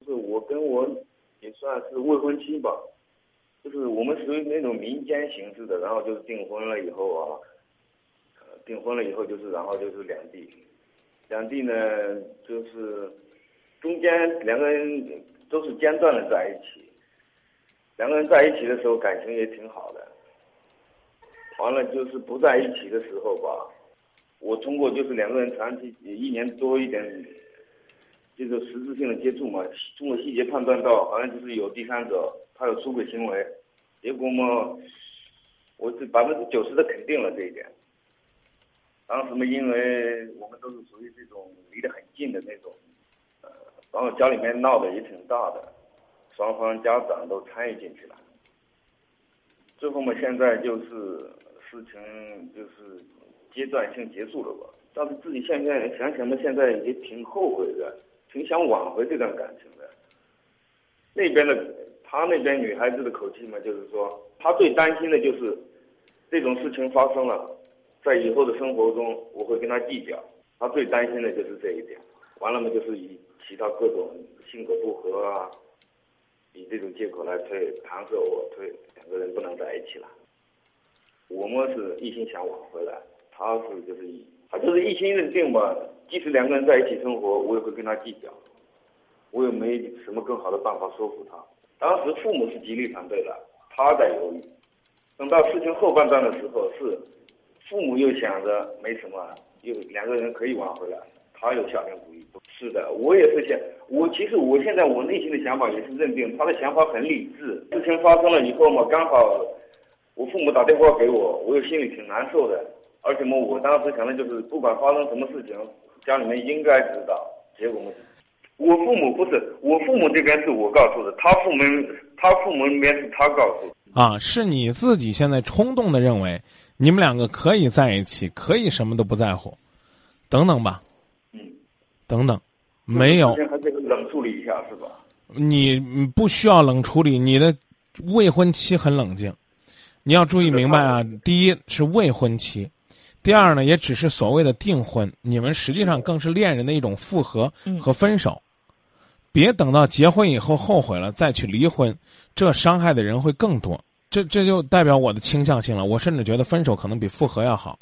就是我跟我也算是未婚妻吧，就是我们属于那种民间形式的，然后就是订婚了以后啊，订婚了以后就是然后就是两地，两地呢就是中间两个人都是间断的在一起，两个人在一起的时候感情也挺好的，完了就是不在一起的时候吧，我通过就是两个人长期一年多一点。这个实质性的接触嘛，通过细节判断到好像就是有第三者，他有出轨行为，结果嘛，我是百分之九十的肯定了这一点。当时嘛，因为我们都是属于这种离得很近的那种，呃，然后家里面闹得也挺大的，双方家长都参与进去了。最后嘛，现在就是事情就是阶段性结束了吧，但是自己现在想想嘛，现在也挺后悔的。挺想挽回这段感情的，那边的他那边女孩子的口气嘛，就是说，他最担心的就是这种事情发生了，在以后的生活中我会跟他计较，他最担心的就是这一点。完了嘛，就是以其他各种性格不合啊，以这种借口来推，搪塞我推，两个人不能在一起了。我们是一心想挽回来，他是就是一，他就是一心认定吧。即使两个人在一起生活，我也会跟他计较，我也没什么更好的办法说服他。当时父母是极力反对的，他在犹豫。等到事情后半段的时候，是父母又想着没什么，又两个人可以挽回来，他又下定主意。是的，我也是想，我其实我现在我内心的想法也是认定他的想法很理智。事情发生了以后嘛，刚好我父母打电话给我，我又心里挺难受的。而且嘛，我当时想的就是，不管发生什么事情。家里面应该知道，结果我父母不是，我父母这边是我告诉的，他父母他父母那边是他告诉。啊，是你自己现在冲动的认为，你们两个可以在一起，可以什么都不在乎，等等吧。嗯，等等，没有。还得冷处理一下是吧？你不需要冷处理，你的未婚妻很冷静，你要注意明白啊。第一是未婚妻。第二呢，也只是所谓的订婚，你们实际上更是恋人的一种复合和分手。别等到结婚以后后悔了再去离婚，这伤害的人会更多。这这就代表我的倾向性了。我甚至觉得分手可能比复合要好。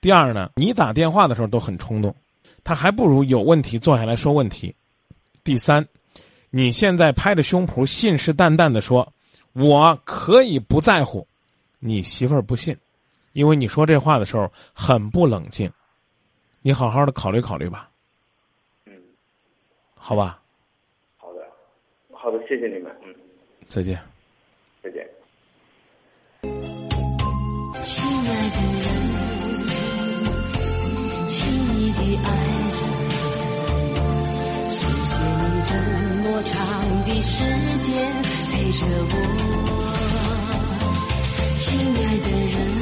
第二呢，你打电话的时候都很冲动，他还不如有问题坐下来说问题。第三，你现在拍着胸脯信誓旦旦的说我可以不在乎，你媳妇儿不信。因为你说这话的时候很不冷静，你好好的考虑考虑吧。嗯，好吧。好的，好的，谢谢你们。嗯，再见。再见。亲爱的人，亲密的爱人，谢谢你这么长的时间陪着我，亲爱的人。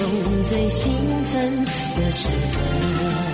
中最兴奋的时分。